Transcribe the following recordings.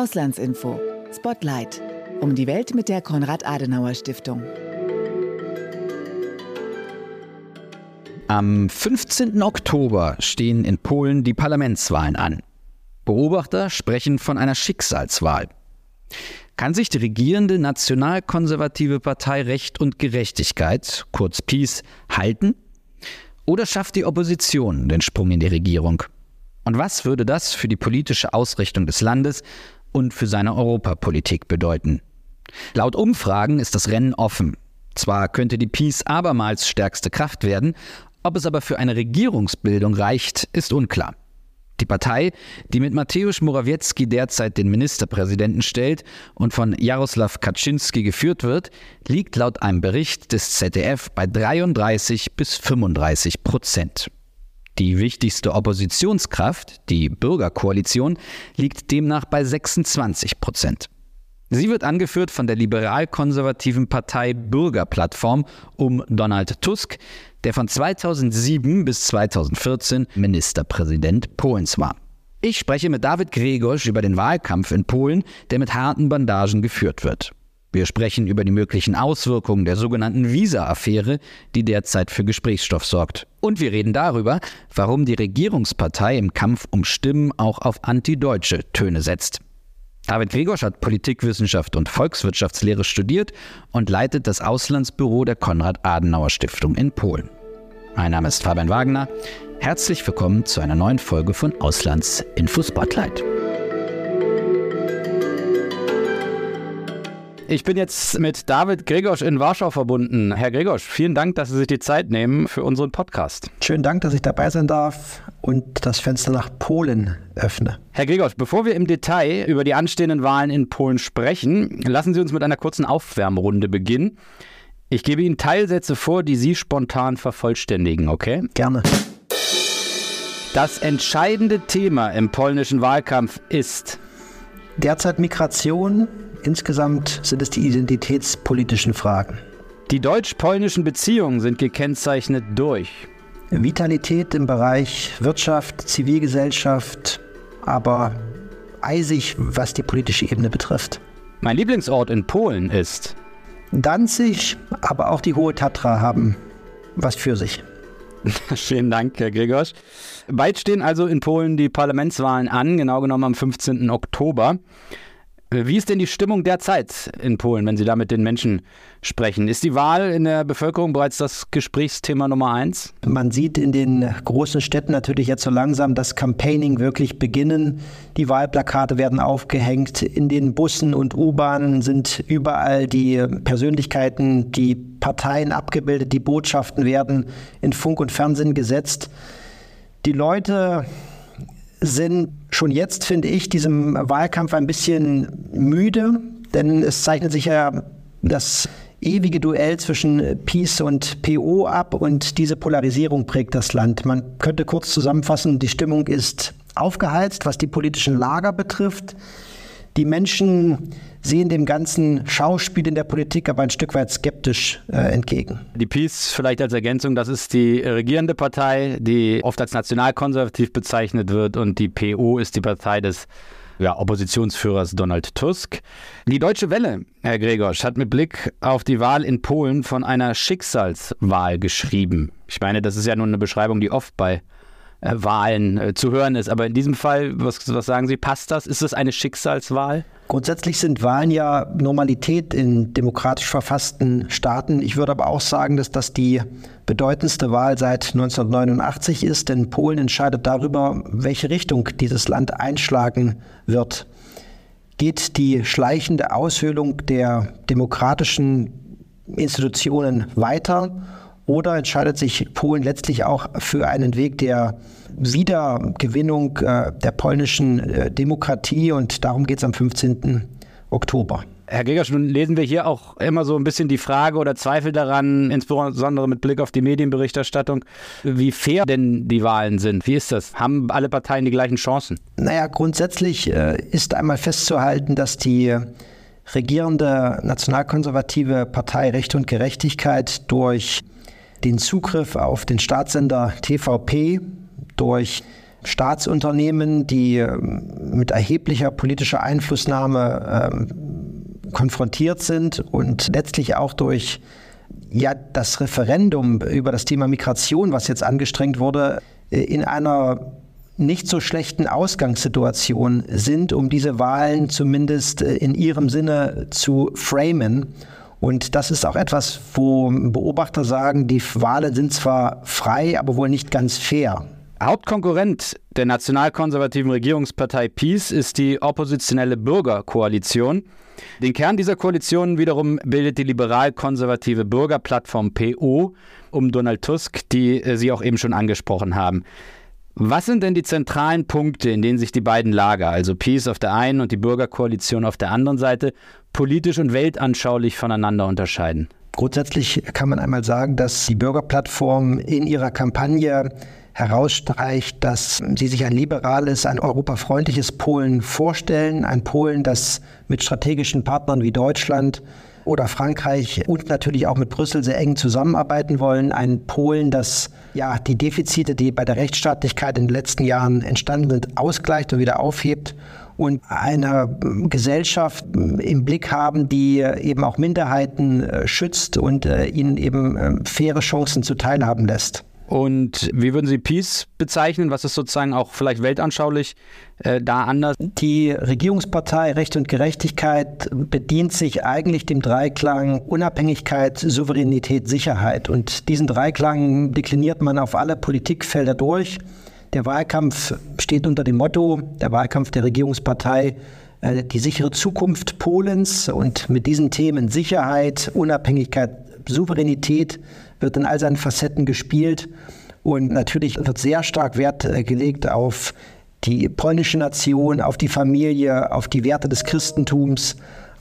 Auslandsinfo. Spotlight. Um die Welt mit der Konrad-Adenauer-Stiftung. Am 15. Oktober stehen in Polen die Parlamentswahlen an. Beobachter sprechen von einer Schicksalswahl. Kann sich die regierende nationalkonservative Partei Recht und Gerechtigkeit, kurz PiS, halten? Oder schafft die Opposition den Sprung in die Regierung? Und was würde das für die politische Ausrichtung des Landes und für seine Europapolitik bedeuten? Laut Umfragen ist das Rennen offen. Zwar könnte die PiS abermals stärkste Kraft werden, ob es aber für eine Regierungsbildung reicht, ist unklar. Die Partei, die mit Mateusz Morawiecki derzeit den Ministerpräsidenten stellt und von Jaroslaw Kaczynski geführt wird, liegt laut einem Bericht des ZDF bei 33 bis 35 Prozent. Die wichtigste Oppositionskraft, die Bürgerkoalition, liegt demnach bei 26 Prozent. Sie wird angeführt von der liberal-konservativen Partei Bürgerplattform um Donald Tusk, der von 2007 bis 2014 Ministerpräsident Polens war. Ich spreche mit David Gregorz über den Wahlkampf in Polen, der mit harten Bandagen geführt wird. Wir sprechen über die möglichen Auswirkungen der sogenannten Visa-Affäre, die derzeit für Gesprächsstoff sorgt. Und wir reden darüber, warum die Regierungspartei im Kampf um Stimmen auch auf antideutsche Töne setzt. David Gregorsch hat Politikwissenschaft und Volkswirtschaftslehre studiert und leitet das Auslandsbüro der Konrad-Adenauer-Stiftung in Polen. Mein Name ist Fabian Wagner. Herzlich willkommen zu einer neuen Folge von Auslandsinfo Spotlight. Ich bin jetzt mit David Gregosch in Warschau verbunden. Herr Gregosch, vielen Dank, dass Sie sich die Zeit nehmen für unseren Podcast. Schönen Dank, dass ich dabei sein darf und das Fenster nach Polen öffne. Herr Gregosch, bevor wir im Detail über die anstehenden Wahlen in Polen sprechen, lassen Sie uns mit einer kurzen Aufwärmrunde beginnen. Ich gebe Ihnen Teilsätze vor, die Sie spontan vervollständigen, okay? Gerne. Das entscheidende Thema im polnischen Wahlkampf ist derzeit Migration, Insgesamt sind es die identitätspolitischen Fragen. Die deutsch-polnischen Beziehungen sind gekennzeichnet durch Vitalität im Bereich Wirtschaft, Zivilgesellschaft, aber eisig, was die politische Ebene betrifft. Mein Lieblingsort in Polen ist Danzig, aber auch die Hohe Tatra haben was für sich. Vielen Dank, Herr Gregors. Bald stehen also in Polen die Parlamentswahlen an, genau genommen am 15. Oktober. Wie ist denn die Stimmung derzeit in Polen, wenn Sie da mit den Menschen sprechen? Ist die Wahl in der Bevölkerung bereits das Gesprächsthema Nummer eins? Man sieht in den großen Städten natürlich jetzt so langsam das Campaigning wirklich beginnen. Die Wahlplakate werden aufgehängt. In den Bussen und U-Bahnen sind überall die Persönlichkeiten, die Parteien abgebildet. Die Botschaften werden in Funk und Fernsehen gesetzt. Die Leute sind schon jetzt, finde ich, diesem Wahlkampf ein bisschen müde, denn es zeichnet sich ja das ewige Duell zwischen Peace und PO ab und diese Polarisierung prägt das Land. Man könnte kurz zusammenfassen, die Stimmung ist aufgeheizt, was die politischen Lager betrifft. Die Menschen sehen dem ganzen Schauspiel in der Politik aber ein Stück weit skeptisch äh, entgegen. Die Peace vielleicht als Ergänzung, das ist die regierende Partei, die oft als nationalkonservativ bezeichnet wird und die PO ist die Partei des ja, Oppositionsführers Donald Tusk. Die Deutsche Welle, Herr Gregorsch, hat mit Blick auf die Wahl in Polen von einer Schicksalswahl geschrieben. Ich meine, das ist ja nun eine Beschreibung, die oft bei äh, Wahlen äh, zu hören ist. Aber in diesem Fall, was, was sagen Sie, passt das? Ist das eine Schicksalswahl? Grundsätzlich sind Wahlen ja Normalität in demokratisch verfassten Staaten. Ich würde aber auch sagen, dass das die bedeutendste Wahl seit 1989 ist, denn Polen entscheidet darüber, welche Richtung dieses Land einschlagen wird. Geht die schleichende Aushöhlung der demokratischen Institutionen weiter oder entscheidet sich Polen letztlich auch für einen Weg der Wiedergewinnung äh, der polnischen äh, Demokratie? Und darum geht es am 15. Oktober. Herr Gegersch, nun lesen wir hier auch immer so ein bisschen die Frage oder Zweifel daran, insbesondere mit Blick auf die Medienberichterstattung, wie fair denn die Wahlen sind. Wie ist das? Haben alle Parteien die gleichen Chancen? Naja, grundsätzlich äh, ist einmal festzuhalten, dass die regierende nationalkonservative Partei Recht und Gerechtigkeit durch den Zugriff auf den Staatssender TVP durch Staatsunternehmen, die ähm, mit erheblicher politischer Einflussnahme ähm, konfrontiert sind und letztlich auch durch ja, das Referendum über das Thema Migration, was jetzt angestrengt wurde, äh, in einer nicht so schlechten Ausgangssituation sind, um diese Wahlen zumindest äh, in ihrem Sinne zu framen. Und das ist auch etwas, wo Beobachter sagen, die Wahlen sind zwar frei, aber wohl nicht ganz fair. Hauptkonkurrent der nationalkonservativen Regierungspartei PiS ist die oppositionelle Bürgerkoalition. Den Kern dieser Koalition wiederum bildet die liberal-konservative Bürgerplattform PO um Donald Tusk, die äh, Sie auch eben schon angesprochen haben. Was sind denn die zentralen Punkte, in denen sich die beiden Lager, also Peace auf der einen und die Bürgerkoalition auf der anderen Seite, politisch und weltanschaulich voneinander unterscheiden? Grundsätzlich kann man einmal sagen, dass die Bürgerplattform in ihrer Kampagne herausstreicht, dass sie sich ein liberales, ein europafreundliches Polen vorstellen, ein Polen, das mit strategischen Partnern wie Deutschland oder Frankreich und natürlich auch mit Brüssel sehr eng zusammenarbeiten wollen. Ein Polen, das ja die Defizite, die bei der Rechtsstaatlichkeit in den letzten Jahren entstanden sind, ausgleicht und wieder aufhebt und eine Gesellschaft im Blick haben, die eben auch Minderheiten äh, schützt und äh, ihnen eben äh, faire Chancen zuteilhaben lässt. Und wie würden Sie Peace bezeichnen? Was ist sozusagen auch vielleicht weltanschaulich äh, da anders? Die Regierungspartei Recht und Gerechtigkeit bedient sich eigentlich dem Dreiklang Unabhängigkeit, Souveränität, Sicherheit. Und diesen Dreiklang dekliniert man auf alle Politikfelder durch. Der Wahlkampf steht unter dem Motto, der Wahlkampf der Regierungspartei, äh, die sichere Zukunft Polens und mit diesen Themen Sicherheit, Unabhängigkeit, Souveränität wird in all seinen Facetten gespielt. Und natürlich wird sehr stark Wert äh, gelegt auf die polnische Nation, auf die Familie, auf die Werte des Christentums,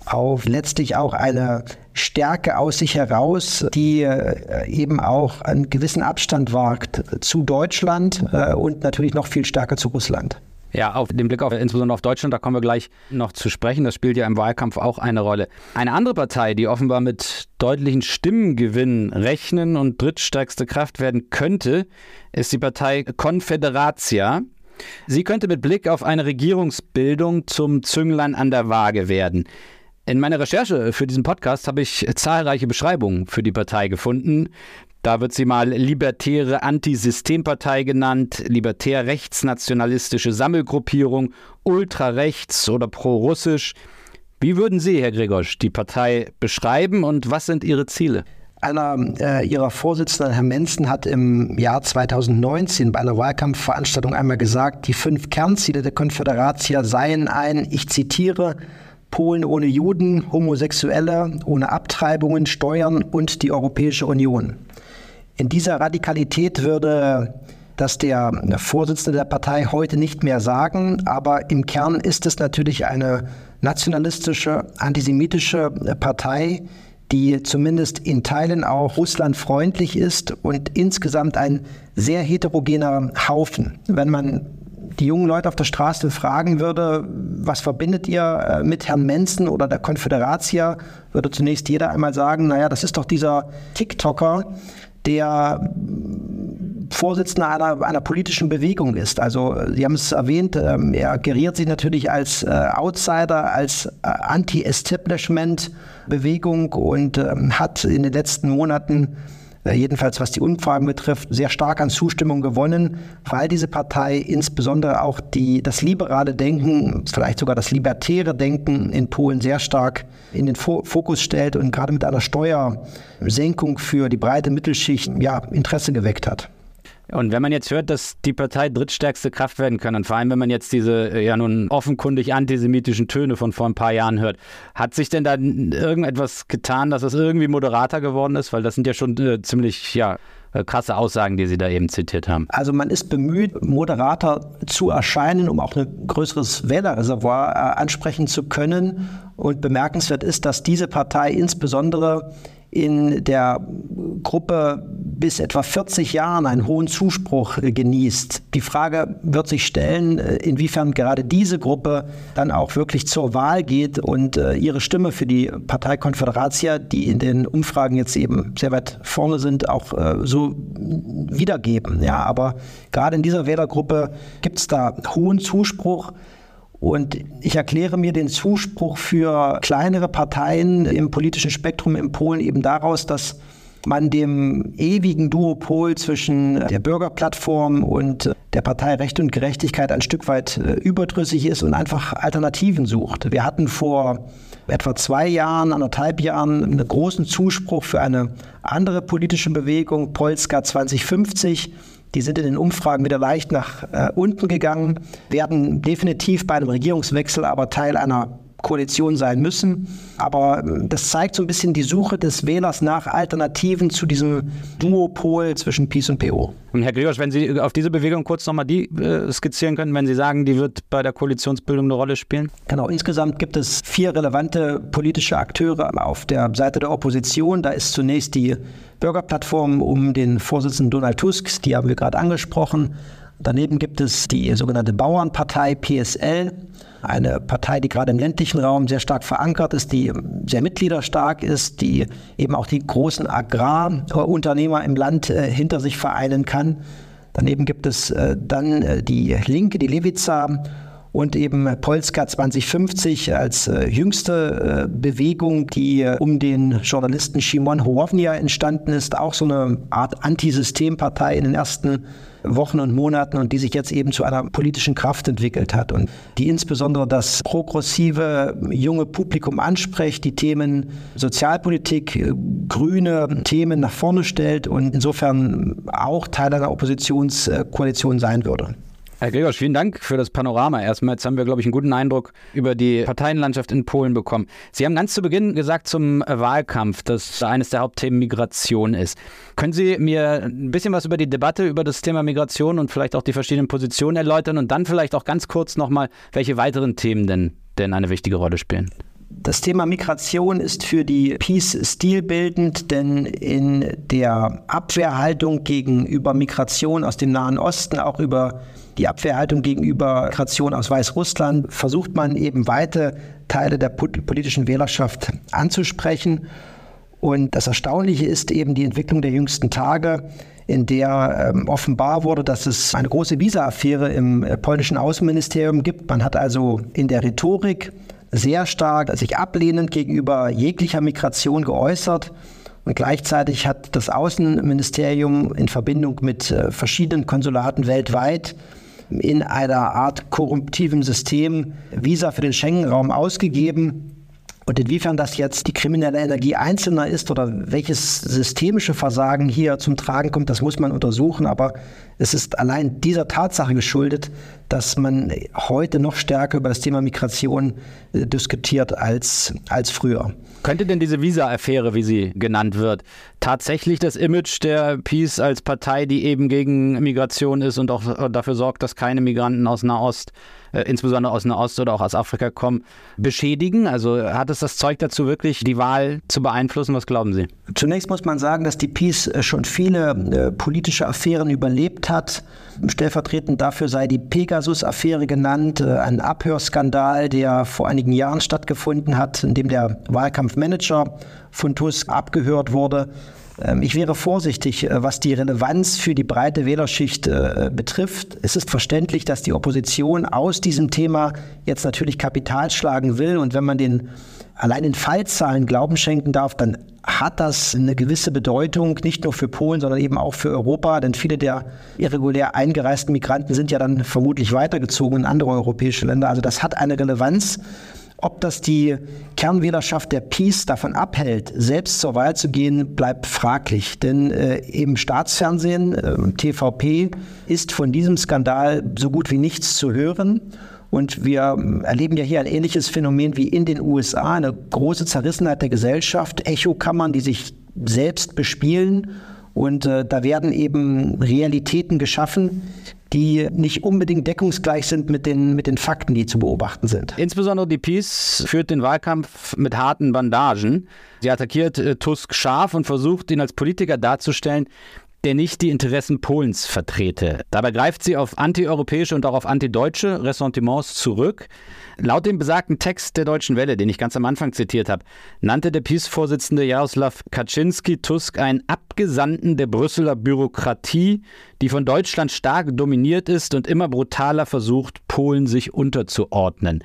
auf letztlich auch eine Stärke aus sich heraus, die äh, eben auch einen gewissen Abstand wagt zu Deutschland äh, und natürlich noch viel stärker zu Russland. Ja, auf den Blick auf insbesondere auf Deutschland, da kommen wir gleich noch zu sprechen. Das spielt ja im Wahlkampf auch eine Rolle. Eine andere Partei, die offenbar mit deutlichen Stimmengewinnen rechnen und drittstärkste Kraft werden könnte, ist die Partei Confederatia. Sie könnte mit Blick auf eine Regierungsbildung zum Zünglein an der Waage werden. In meiner Recherche für diesen Podcast habe ich zahlreiche Beschreibungen für die Partei gefunden. Da wird sie mal libertäre Antisystempartei genannt, libertär-rechtsnationalistische Sammelgruppierung, ultrarechts oder prorussisch. Wie würden Sie, Herr Gregosch, die Partei beschreiben und was sind Ihre Ziele? Einer äh, ihrer Vorsitzenden, Herr Menzen, hat im Jahr 2019 bei einer Wahlkampfveranstaltung einmal gesagt, die fünf Kernziele der Konföderatia seien ein, ich zitiere, Polen ohne Juden, Homosexuelle, ohne Abtreibungen, Steuern und die Europäische Union. In dieser Radikalität würde das der Vorsitzende der Partei heute nicht mehr sagen, aber im Kern ist es natürlich eine nationalistische, antisemitische Partei, die zumindest in Teilen auch russlandfreundlich ist und insgesamt ein sehr heterogener Haufen. Wenn man die jungen Leute auf der Straße fragen würde, was verbindet ihr äh, mit Herrn Menzen oder der Konföderatia, würde zunächst jeder einmal sagen, naja, das ist doch dieser TikToker, der Vorsitzender einer, einer politischen Bewegung ist. Also Sie haben es erwähnt, ähm, er geriert sich natürlich als äh, Outsider, als äh, Anti-Establishment-Bewegung und ähm, hat in den letzten Monaten äh, jedenfalls was die Umfragen betrifft, sehr stark an Zustimmung gewonnen, weil diese Partei insbesondere auch die, das liberale Denken, vielleicht sogar das libertäre Denken in Polen sehr stark in den Fokus stellt und gerade mit einer Steuersenkung für die breite Mittelschicht ja, Interesse geweckt hat. Und wenn man jetzt hört, dass die Partei drittstärkste Kraft werden kann, und vor allem wenn man jetzt diese äh, ja nun offenkundig antisemitischen Töne von vor ein paar Jahren hört, hat sich denn da irgendetwas getan, dass es irgendwie moderater geworden ist? Weil das sind ja schon äh, ziemlich, ja, äh, krasse Aussagen, die Sie da eben zitiert haben. Also man ist bemüht, moderater zu erscheinen, um auch ein größeres Wählerreservoir äh, ansprechen zu können. Und bemerkenswert ist, dass diese Partei insbesondere in der Gruppe bis etwa 40 Jahren einen hohen Zuspruch äh, genießt. Die Frage wird sich stellen, äh, inwiefern gerade diese Gruppe dann auch wirklich zur Wahl geht und äh, ihre Stimme für die Partei Confederatia, die in den Umfragen jetzt eben sehr weit vorne sind, auch so wiedergeben. Ja, aber gerade in dieser Wählergruppe gibt es da hohen Zuspruch. Und ich erkläre mir den Zuspruch für kleinere Parteien im politischen Spektrum in Polen eben daraus, dass man dem ewigen Duopol zwischen der Bürgerplattform und der Partei Recht und Gerechtigkeit ein Stück weit äh, überdrüssig ist und einfach Alternativen sucht. Wir hatten vor etwa zwei Jahren, anderthalb Jahren einen großen Zuspruch für eine andere politische Bewegung, Polska 2050 die sind in den Umfragen wieder leicht nach äh, unten gegangen, werden definitiv bei einem Regierungswechsel aber Teil einer Koalition sein müssen. Aber äh, das zeigt so ein bisschen die Suche des Wählers nach Alternativen zu diesem Duopol zwischen PiS und PO. Und Herr Gregors, wenn Sie auf diese Bewegung kurz nochmal die äh, skizzieren könnten, wenn Sie sagen, die wird bei der Koalitionsbildung eine Rolle spielen? Genau, insgesamt gibt es vier relevante politische Akteure auf der Seite der Opposition. Da ist zunächst die Bürgerplattform um den Vorsitzenden Donald Tusk, die haben wir gerade angesprochen. Daneben gibt es die sogenannte Bauernpartei PSL, eine Partei, die gerade im ländlichen Raum sehr stark verankert ist, die sehr mitgliederstark ist, die eben auch die großen Agrarunternehmer im Land äh, hinter sich vereinen kann. Daneben gibt es äh, dann äh, die Linke, die Lewica und eben Polska 2050 als äh, jüngste äh, Bewegung, die äh, um den Journalisten Szymon Hołownia entstanden ist, auch so eine Art Antisystempartei in den ersten Wochen und Monaten und die sich jetzt eben zu einer politischen Kraft entwickelt hat und die insbesondere das progressive junge Publikum anspricht, die Themen Sozialpolitik, grüne Themen nach vorne stellt und insofern auch Teil einer Oppositionskoalition sein würde. Herr Gregor, vielen Dank für das Panorama. Erstmal, jetzt haben wir, glaube ich, einen guten Eindruck über die Parteienlandschaft in Polen bekommen. Sie haben ganz zu Beginn gesagt zum Wahlkampf, dass eines der Hauptthemen Migration ist. Können Sie mir ein bisschen was über die Debatte über das Thema Migration und vielleicht auch die verschiedenen Positionen erläutern und dann vielleicht auch ganz kurz nochmal, welche weiteren Themen denn, denn eine wichtige Rolle spielen? Das Thema Migration ist für die Peace stilbildend, denn in der Abwehrhaltung gegenüber Migration aus dem Nahen Osten, auch über die Abwehrhaltung gegenüber Migration aus Weißrussland versucht man eben weite Teile der politischen Wählerschaft anzusprechen. Und das Erstaunliche ist eben die Entwicklung der jüngsten Tage, in der ähm, offenbar wurde, dass es eine große Visa-Affäre im äh, polnischen Außenministerium gibt. Man hat also in der Rhetorik sehr stark sich ablehnend gegenüber jeglicher Migration geäußert. Und gleichzeitig hat das Außenministerium in Verbindung mit äh, verschiedenen Konsulaten weltweit in einer Art korruptivem System Visa für den Schengen-Raum ausgegeben. Und inwiefern das jetzt die kriminelle Energie Einzelner ist oder welches systemische Versagen hier zum Tragen kommt, das muss man untersuchen. Aber es ist allein dieser Tatsache geschuldet, dass man heute noch stärker über das Thema Migration äh, diskutiert als, als früher. Könnte denn diese Visa-Affäre, wie sie genannt wird, tatsächlich das Image der Peace als Partei, die eben gegen Migration ist und auch dafür sorgt, dass keine Migranten aus Nahost äh, insbesondere aus Nahost oder auch aus Afrika kommen, beschädigen? Also hat es das Zeug dazu, wirklich die Wahl zu beeinflussen? Was glauben Sie? Zunächst muss man sagen, dass die Peace äh, schon viele äh, politische Affären überlebt hat. Stellvertretend dafür sei die Pegasus-Affäre genannt, ein Abhörskandal, der vor einigen Jahren stattgefunden hat, in dem der Wahlkampfmanager von Tusk abgehört wurde. Ähm, ich wäre vorsichtig, äh, was die Relevanz für die breite Wählerschicht äh, betrifft. Es ist verständlich, dass die Opposition aus diesem Thema jetzt natürlich Kapital schlagen will. Und wenn man den allein den Fallzahlen Glauben schenken darf, dann hat das eine gewisse Bedeutung, nicht nur für Polen, sondern eben auch für Europa. Denn viele der irregulär eingereisten Migranten sind ja dann vermutlich weitergezogen in andere europäische Länder. Also das hat eine Relevanz. Ob das die Kernwählerschaft der Peace davon abhält, selbst zur Wahl zu gehen, bleibt fraglich. Denn äh, im Staatsfernsehen, äh, TVP, ist von diesem Skandal so gut wie nichts zu hören. Und wir ähm, erleben ja hier ein ähnliches Phänomen wie in den USA, eine große Zerrissenheit der Gesellschaft, Echokammern, die sich selbst bespielen Und äh, da werden eben Realitäten geschaffen, die nicht unbedingt deckungsgleich sind mit den, mit den Fakten, die zu beobachten sind. Insbesondere die Peace führt den Wahlkampf mit harten Bandagen. Sie attackiert äh, Tusk scharf und versucht, ihn als Politiker darzustellen, der nicht die Interessen Polens vertrete. Dabei greift sie auf antieuropäische und auch auf antideutsche Ressentiments zurück. Laut dem besagten Text der Deutschen Welle, den ich ganz am Anfang zitiert habe, nannte der PiS-Vorsitzende Jaroslav Kaczynski Tusk einen Abgesandten der Brüsseler Bürokratie, die von Deutschland stark dominiert ist und immer brutaler versucht, Polen sich unterzuordnen.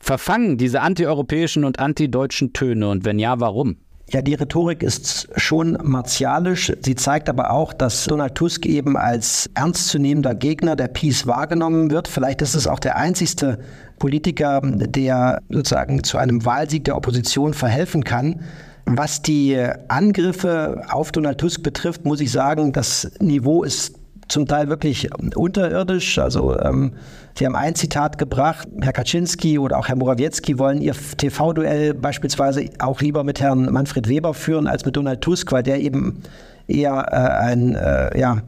Verfangen diese antieuropäischen und antideutschen Töne und wenn ja, warum? Ja, die Rhetorik ist schon martialisch. Sie zeigt aber auch, dass Donald Tusk eben als ernstzunehmender Gegner der Peace wahrgenommen wird. Vielleicht ist es auch der einzigste Politiker, der sozusagen zu einem Wahlsieg der Opposition verhelfen kann. Was die Angriffe auf Donald Tusk betrifft, muss ich sagen, das Niveau ist zum Teil wirklich unterirdisch. Also ähm, Sie haben ein Zitat gebracht, Herr Kaczynski oder auch Herr Morawiecki wollen ihr TV-Duell beispielsweise auch lieber mit Herrn Manfred Weber führen als mit Donald Tusk, weil der eben eher äh, ein äh, ja,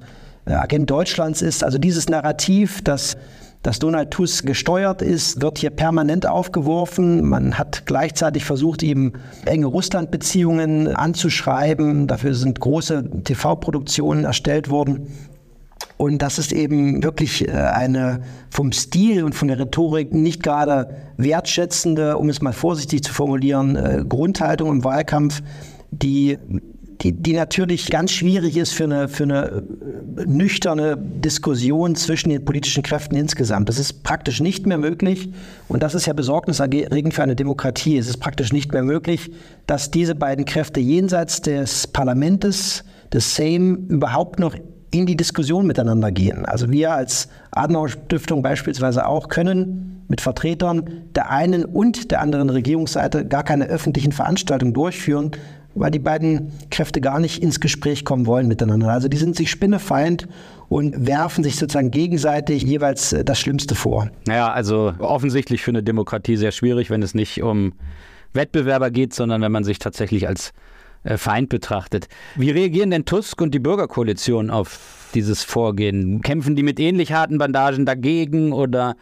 Agent Deutschlands ist. Also dieses Narrativ, dass dass Donald Tusk gesteuert ist, wird hier permanent aufgeworfen. Man hat gleichzeitig versucht, ihm enge Russland-Beziehungen anzuschreiben. Dafür sind große TV-Produktionen erstellt worden. Und das ist eben wirklich äh, eine vom Stil und von der Rhetorik nicht gerade wertschätzende, um es mal vorsichtig zu formulieren, äh, Grundhaltung im Wahlkampf, die, die, die natürlich ganz schwierig ist für eine, für eine äh, nüchterne Diskussion zwischen den politischen Kräften insgesamt. Das ist praktisch nicht mehr möglich. Und das ist ja besorgniserregend für eine Demokratie. Es ist praktisch nicht mehr möglich, dass diese beiden Kräfte jenseits des Parlaments, des Sejm, überhaupt noch in die Diskussion miteinander gehen. Also wir als Adenauer Stiftung beispielsweise auch können mit Vertretern der einen und der anderen Regierungsseite gar keine öffentlichen Veranstaltungen durchführen, weil die beiden Kräfte gar nicht ins Gespräch kommen wollen miteinander. Also die sind sich spinnefeind und werfen sich sozusagen gegenseitig jeweils äh, das Schlimmste vor. Naja, also offensichtlich für eine Demokratie sehr schwierig, wenn es nicht um Wettbewerber geht, sondern wenn man sich tatsächlich als Feind betrachtet. Wie reagieren denn Tusk und die Bürgerkoalition auf dieses Vorgehen? Kämpfen die mit ähnlich harten Bandagen dagegen oder,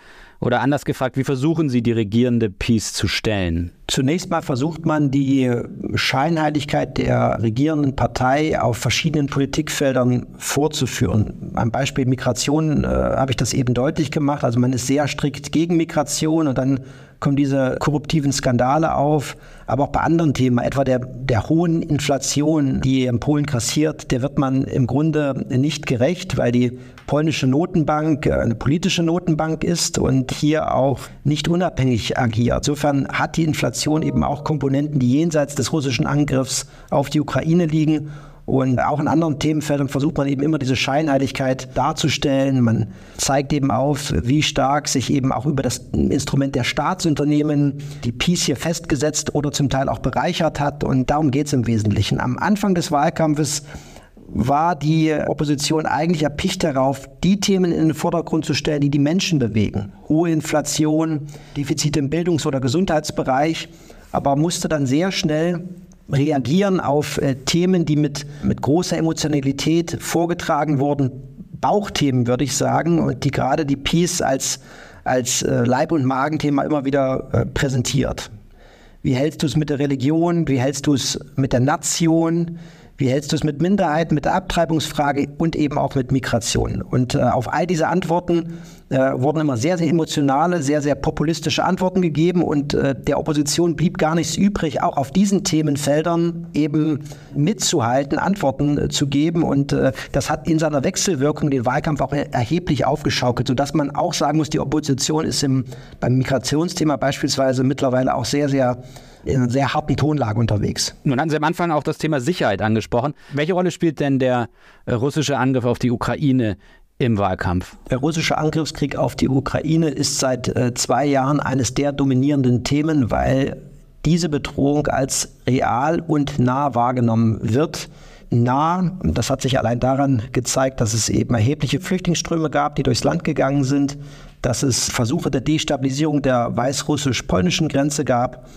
oder anders gefragt, wie versuchen sie die regierende Peace zu stellen? Zunächst mal versucht man die Scheinheiligkeit der regierenden Partei auf verschiedenen Politikfeldern vorzuführen. Am Beispiel Migration äh, habe ich das eben deutlich gemacht. Also man ist sehr strikt gegen Migration und dann kommen diese korruptiven Skandale auf, aber auch bei anderen Themen, etwa der, der hohen Inflation, die in Polen kassiert, der wird man im Grunde nicht gerecht, weil die polnische Notenbank eine politische Notenbank ist und hier auch nicht unabhängig agiert. Insofern hat die Inflation eben auch Komponenten, die jenseits des russischen Angriffs auf die Ukraine liegen und auch in anderen Themenfeldern versucht man eben immer diese Scheinheiligkeit darzustellen. Man zeigt eben auf, wie stark sich eben auch über das Instrument der Staatsunternehmen die Peace hier festgesetzt oder zum Teil auch bereichert hat. Und darum geht es im Wesentlichen. Am Anfang des Wahlkampfes war die Opposition eigentlich erpicht darauf, die Themen in den Vordergrund zu stellen, die die Menschen bewegen. Hohe Inflation, Defizite im Bildungs- oder Gesundheitsbereich, aber musste dann sehr schnell reagieren auf äh, Themen, die mit, mit großer Emotionalität vorgetragen wurden. Bauchthemen, würde ich sagen, die gerade die Peace als, als äh, Leib- und Magenthema immer wieder äh, präsentiert. Wie hältst du es mit der Religion? Wie hältst du es mit der Nation? Wie hältst du es mit Minderheiten, mit der Abtreibungsfrage und eben auch mit Migration? Und äh, auf all diese Antworten äh, wurden immer sehr, sehr emotionale, sehr, sehr populistische Antworten gegeben und äh, der Opposition blieb gar nichts übrig, auch auf diesen Themenfeldern eben mitzuhalten, Antworten äh, zu geben. Und äh, das hat in seiner Wechselwirkung den Wahlkampf auch erheblich aufgeschaukelt, sodass man auch sagen muss, die Opposition ist im, beim Migrationsthema beispielsweise mittlerweile auch sehr, sehr in einer sehr harten Tonlage unterwegs. Nun hatten Sie am Anfang auch das Thema Sicherheit angesprochen. Welche Rolle spielt denn der äh, russische Angriff auf die Ukraine im Wahlkampf? Der russische Angriffskrieg auf die Ukraine ist seit äh, zwei Jahren eines der dominierenden Themen, weil diese Bedrohung als real und nah wahrgenommen wird. Nah, das hat sich allein daran gezeigt, dass es eben erhebliche Flüchtlingsströme gab, die durchs Land gegangen sind, dass es Versuche der Destabilisierung der weißrussisch-polnischen Grenze gab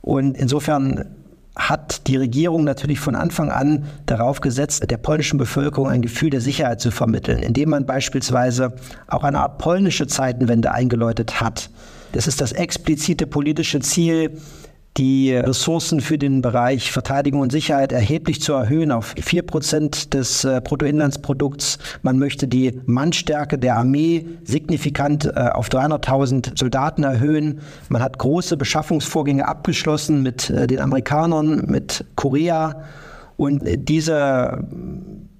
und insofern hat die Regierung natürlich von Anfang an darauf gesetzt, der polnischen Bevölkerung ein Gefühl der Sicherheit zu vermitteln, indem man beispielsweise auch eine Art polnische Zeitenwende eingeläutet hat. Das ist das explizite politische Ziel, die Ressourcen für den Bereich Verteidigung und Sicherheit erheblich zu erhöhen auf vier Prozent des äh, Bruttoinlandsprodukts. Man möchte die Mannstärke der Armee signifikant äh, auf 300.000 Soldaten erhöhen. Man hat große Beschaffungsvorgänge abgeschlossen mit äh, den Amerikanern, mit Korea. Und diese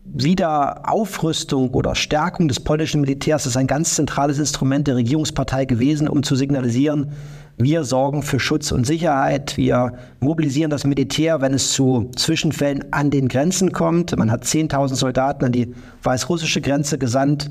Wiederaufrüstung oder Stärkung des polnischen Militärs ist ein ganz zentrales Instrument der Regierungspartei gewesen, um zu signalisieren, wir sorgen für Schutz und Sicherheit. Wir mobilisieren das Militär, wenn es zu Zwischenfällen an den Grenzen kommt. Man hat 10.000 Soldaten an die weißrussische Grenze gesandt.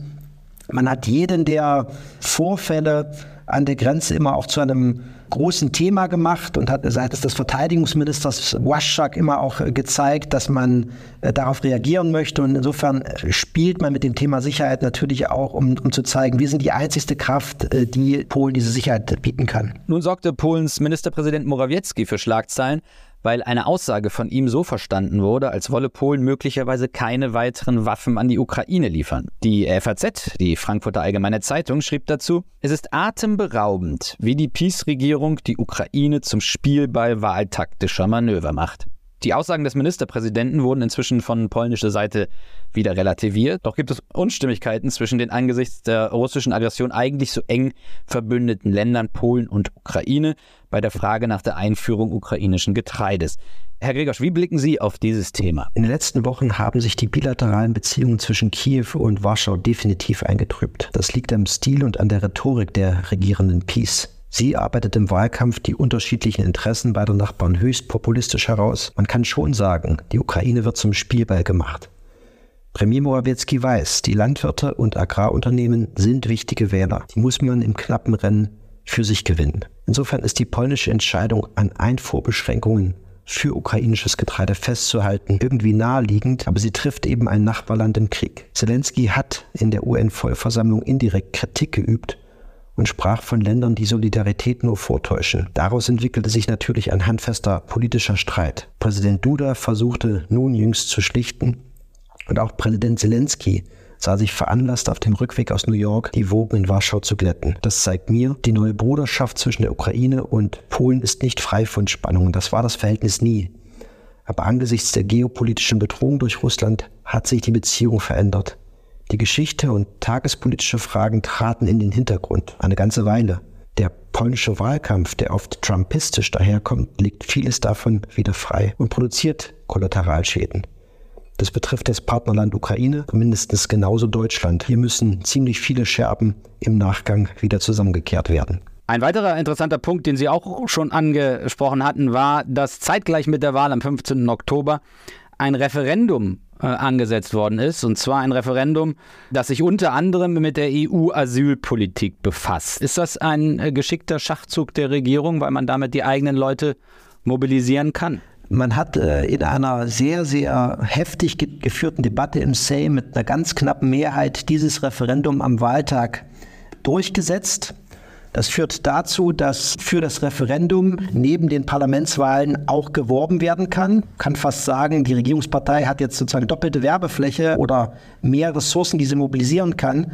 Man hat jeden der Vorfälle an der Grenze immer auch zu einem großen Thema gemacht und hat seitens des Verteidigungsministers Waschak immer auch gezeigt, dass man äh, darauf reagieren möchte. Und insofern äh, spielt man mit dem Thema Sicherheit natürlich auch, um, um zu zeigen, wir sind die einzigste Kraft, äh, die Polen diese Sicherheit bieten kann. Nun sorgte Polens Ministerpräsident Morawiecki für Schlagzeilen, weil eine Aussage von ihm so verstanden wurde, als wolle Polen möglicherweise keine weiteren Waffen an die Ukraine liefern. Die FAZ, die Frankfurter Allgemeine Zeitung, schrieb dazu, es ist atemberaubend, wie die Peace-Regierung die Ukraine zum Spielball wahltaktischer Manöver macht. Die Aussagen des Ministerpräsidenten wurden inzwischen von polnischer Seite wieder relativiert. Doch gibt es Unstimmigkeiten zwischen den angesichts der russischen Aggression eigentlich so eng verbündeten Ländern Polen und Ukraine bei der Frage nach der Einführung ukrainischen Getreides. Herr Gregorsch, wie blicken Sie auf dieses Thema? In den letzten Wochen haben sich die bilateralen Beziehungen zwischen Kiew und Warschau definitiv eingetrübt. Das liegt am Stil und an der Rhetorik der regierenden Peace. Sie arbeitet im Wahlkampf die unterschiedlichen Interessen beider Nachbarn höchst populistisch heraus. Man kann schon sagen, die Ukraine wird zum Spielball gemacht. Premier Morawiecki weiß, die Landwirte und Agrarunternehmen sind wichtige Wähler. Die muss man im knappen Rennen für sich gewinnen. Insofern ist die polnische Entscheidung an Einfuhrbeschränkungen für ukrainisches Getreide festzuhalten, irgendwie naheliegend, aber sie trifft eben ein Nachbarland im Krieg. Zelensky hat in der UN-Vollversammlung indirekt Kritik geübt und sprach von Ländern, die Solidarität nur vortäuschen. Daraus entwickelte sich natürlich ein handfester politischer Streit. Präsident Duda versuchte nun jüngst zu schlichten und auch Präsident Zelensky sah sich veranlasst, auf dem Rückweg aus New York die Wogen in Warschau zu glätten. Das zeigt mir, die neue Bruderschaft zwischen der Ukraine und Polen ist nicht frei von Spannungen. Das war das Verhältnis nie. Aber angesichts der geopolitischen Bedrohung durch Russland hat sich die Beziehung verändert. Die Geschichte und tagespolitische Fragen traten in den Hintergrund eine ganze Weile. Der polnische Wahlkampf, der oft trumpistisch daherkommt, legt vieles davon wieder frei und produziert Kollateralschäden. Das betrifft das Partnerland Ukraine, mindestens genauso Deutschland. Hier müssen ziemlich viele Scherben im Nachgang wieder zusammengekehrt werden. Ein weiterer interessanter Punkt, den Sie auch schon angesprochen hatten, war, dass zeitgleich mit der Wahl am 15. Oktober ein Referendum äh, angesetzt worden ist. Und zwar ein Referendum, das sich unter anderem mit der EU-Asylpolitik befasst. Ist das ein äh, geschickter Schachzug der Regierung, weil man damit die eigenen Leute mobilisieren kann? Man hat äh, in einer sehr, sehr heftig ge geführten Debatte im Sejm mit einer ganz knappen Mehrheit dieses Referendum am Wahltag durchgesetzt. Das führt dazu, dass für das Referendum neben den Parlamentswahlen auch geworben werden kann. Man kann fast sagen, die Regierungspartei hat jetzt sozusagen doppelte Werbefläche oder mehr Ressourcen, die sie mobilisieren kann.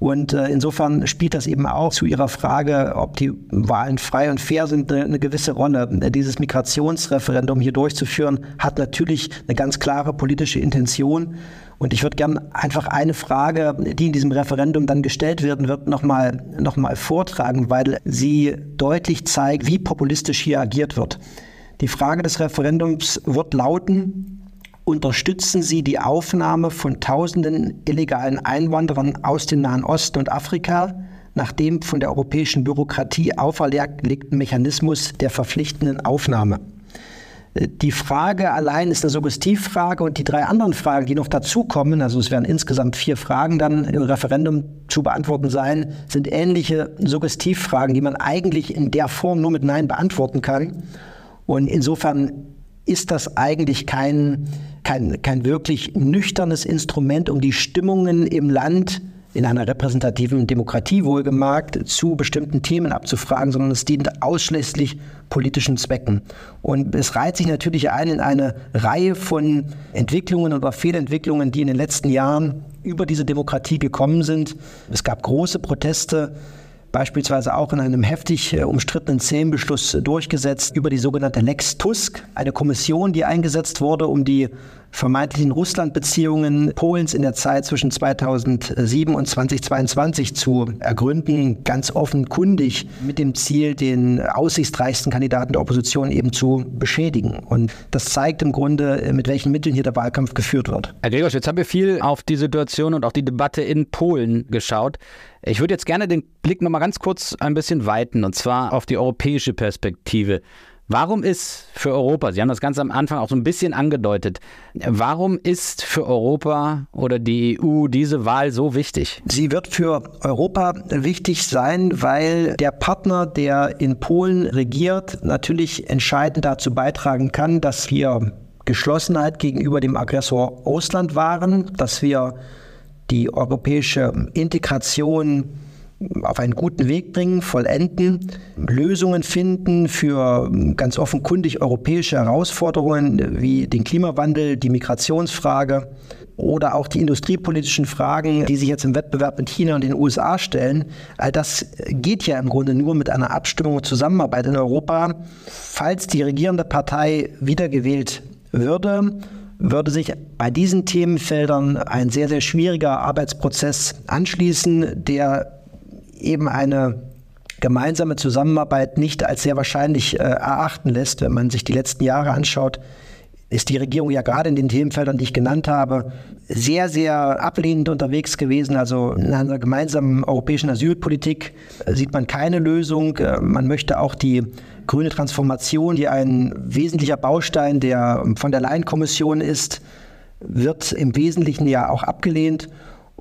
Und äh, insofern spielt das eben auch zu Ihrer Frage, ob die Wahlen frei und fair sind, eine, eine gewisse Rolle. Dieses Migrationsreferendum hier durchzuführen, hat natürlich eine ganz klare politische Intention. Und ich würde gerne einfach eine Frage, die in diesem Referendum dann gestellt werden wird, nochmal noch mal vortragen, weil sie deutlich zeigt, wie populistisch hier agiert wird. Die Frage des Referendums wird lauten, unterstützen Sie die Aufnahme von tausenden illegalen Einwanderern aus dem Nahen Osten und Afrika nach dem von der europäischen Bürokratie auferlegten Mechanismus der verpflichtenden Aufnahme? Die Frage allein ist eine Suggestivfrage und die drei anderen Fragen, die noch dazukommen, also es werden insgesamt vier Fragen dann im Referendum zu beantworten sein, sind ähnliche Suggestivfragen, die man eigentlich in der Form nur mit Nein beantworten kann. Und insofern ist das eigentlich kein, kein, kein wirklich nüchternes Instrument, um die Stimmungen im Land in einer repräsentativen Demokratie wohlgemerkt zu bestimmten Themen abzufragen, sondern es dient ausschließlich politischen Zwecken. Und es reiht sich natürlich ein in eine Reihe von Entwicklungen oder Fehlentwicklungen, die in den letzten Jahren über diese Demokratie gekommen sind. Es gab große Proteste beispielsweise auch in einem heftig äh, umstrittenen Zähnbeschluss durchgesetzt über die sogenannte Lex Tusk, eine Kommission, die eingesetzt wurde, um die vermeintlichen Russland-Beziehungen Polens in der Zeit zwischen 2007 und 2022 zu ergründen, ganz offenkundig mit dem Ziel, den aussichtsreichsten Kandidaten der Opposition eben zu beschädigen. Und das zeigt im Grunde, mit welchen Mitteln hier der Wahlkampf geführt wird. Herr Gregor, jetzt haben wir viel auf die Situation und auch die Debatte in Polen geschaut. Ich würde jetzt gerne den Blick noch mal ganz kurz ein bisschen weiten und zwar auf die europäische Perspektive. Warum ist für Europa, Sie haben das ganz am Anfang auch so ein bisschen angedeutet, warum ist für Europa oder die EU diese Wahl so wichtig? Sie wird für Europa wichtig sein, weil der Partner, der in Polen regiert, natürlich entscheidend dazu beitragen kann, dass wir Geschlossenheit gegenüber dem Aggressor Russland wahren, dass wir die europäische Integration auf einen guten Weg bringen, vollenden, Lösungen finden für ganz offenkundig europäische Herausforderungen wie den Klimawandel, die Migrationsfrage oder auch die industriepolitischen Fragen, die sich jetzt im Wettbewerb mit China und den USA stellen. All das geht ja im Grunde nur mit einer Abstimmung und Zusammenarbeit in Europa. Falls die regierende Partei wiedergewählt würde, würde sich bei diesen Themenfeldern ein sehr, sehr schwieriger Arbeitsprozess anschließen, der eben eine gemeinsame Zusammenarbeit nicht als sehr wahrscheinlich äh, erachten lässt. Wenn man sich die letzten Jahre anschaut, ist die Regierung ja gerade in den Themenfeldern, die ich genannt habe, sehr, sehr ablehnend unterwegs gewesen. Also in einer gemeinsamen europäischen Asylpolitik sieht man keine Lösung. Äh, man möchte auch die grüne Transformation, die ein wesentlicher Baustein der von der Leyen-Kommission ist, wird im Wesentlichen ja auch abgelehnt.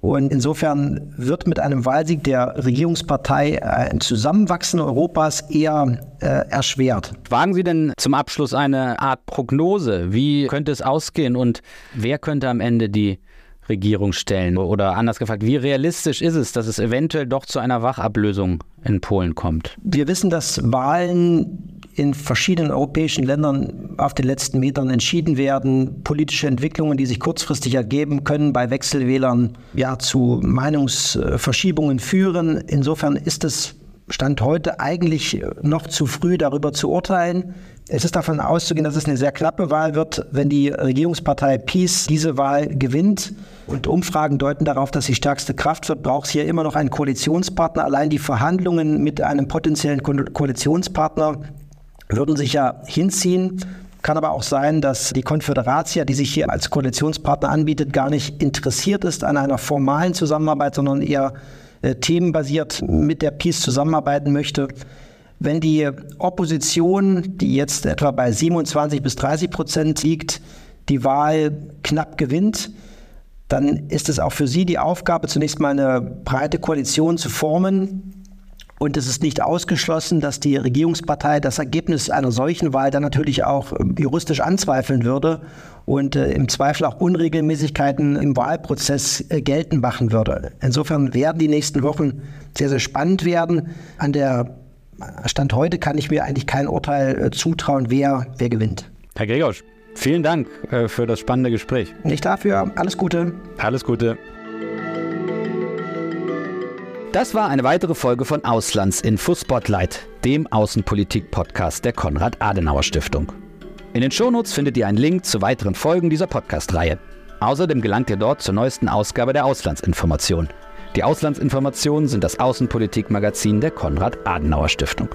Und insofern wird mit einem Wahlsieg der Regierungspartei ein Zusammenwachsen Europas eher äh, erschwert. Wagen Sie denn zum Abschluss eine Art Prognose? Wie könnte es ausgehen und wer könnte am Ende die Regierung stellen? Oder anders gefragt, wie realistisch ist es, dass es eventuell doch zu einer Wachablösung in Polen kommt? Wir wissen, dass Wahlen in verschiedenen europäischen Ländern auf den letzten Metern entschieden werden. Politische Entwicklungen, die sich kurzfristig ergeben, können bei Wechselwählern ja zu Meinungsverschiebungen führen. Insofern ist es Stand heute eigentlich noch zu früh darüber zu urteilen. Es ist davon auszugehen, dass es eine sehr knappe Wahl wird, wenn die Regierungspartei Peace diese Wahl gewinnt. Und Umfragen deuten darauf, dass sie stärkste Kraft wird, braucht es hier immer noch einen Koalitionspartner. Allein die Verhandlungen mit einem potenziellen Ko Koalitionspartner würden sich ja hinziehen. Kann aber auch sein, dass die Konföderatia, die sich hier als Koalitionspartner anbietet, gar nicht interessiert ist an einer formalen Zusammenarbeit, sondern eher äh, themenbasiert mit der Peace zusammenarbeiten möchte. Wenn die Opposition, die jetzt etwa bei 27 bis 30 Prozent liegt, die Wahl knapp gewinnt, dann ist es auch für sie die Aufgabe, zunächst mal eine breite Koalition zu formen. Und es ist nicht ausgeschlossen, dass die Regierungspartei das Ergebnis einer solchen Wahl dann natürlich auch äh, juristisch anzweifeln würde und äh, im Zweifel auch Unregelmäßigkeiten im Wahlprozess äh, geltend machen würde. Insofern werden die nächsten Wochen sehr, sehr spannend werden. An der Stand heute kann ich mir eigentlich kein Urteil äh, zutrauen, wer, wer gewinnt. Herr Gregorsch, vielen Dank äh, für das spannende Gespräch. Nicht dafür. Alles Gute. Alles Gute. Das war eine weitere Folge von Auslandsinfo Spotlight, dem Außenpolitik-Podcast der Konrad-Adenauer-Stiftung. In den Shownotes findet ihr einen Link zu weiteren Folgen dieser Podcast-Reihe. Außerdem gelangt ihr dort zur neuesten Ausgabe der Auslandsinformation. Die Auslandsinformationen sind das Außenpolitik-Magazin der Konrad-Adenauer-Stiftung.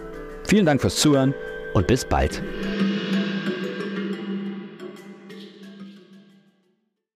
Vielen Dank fürs Zuhören und bis bald.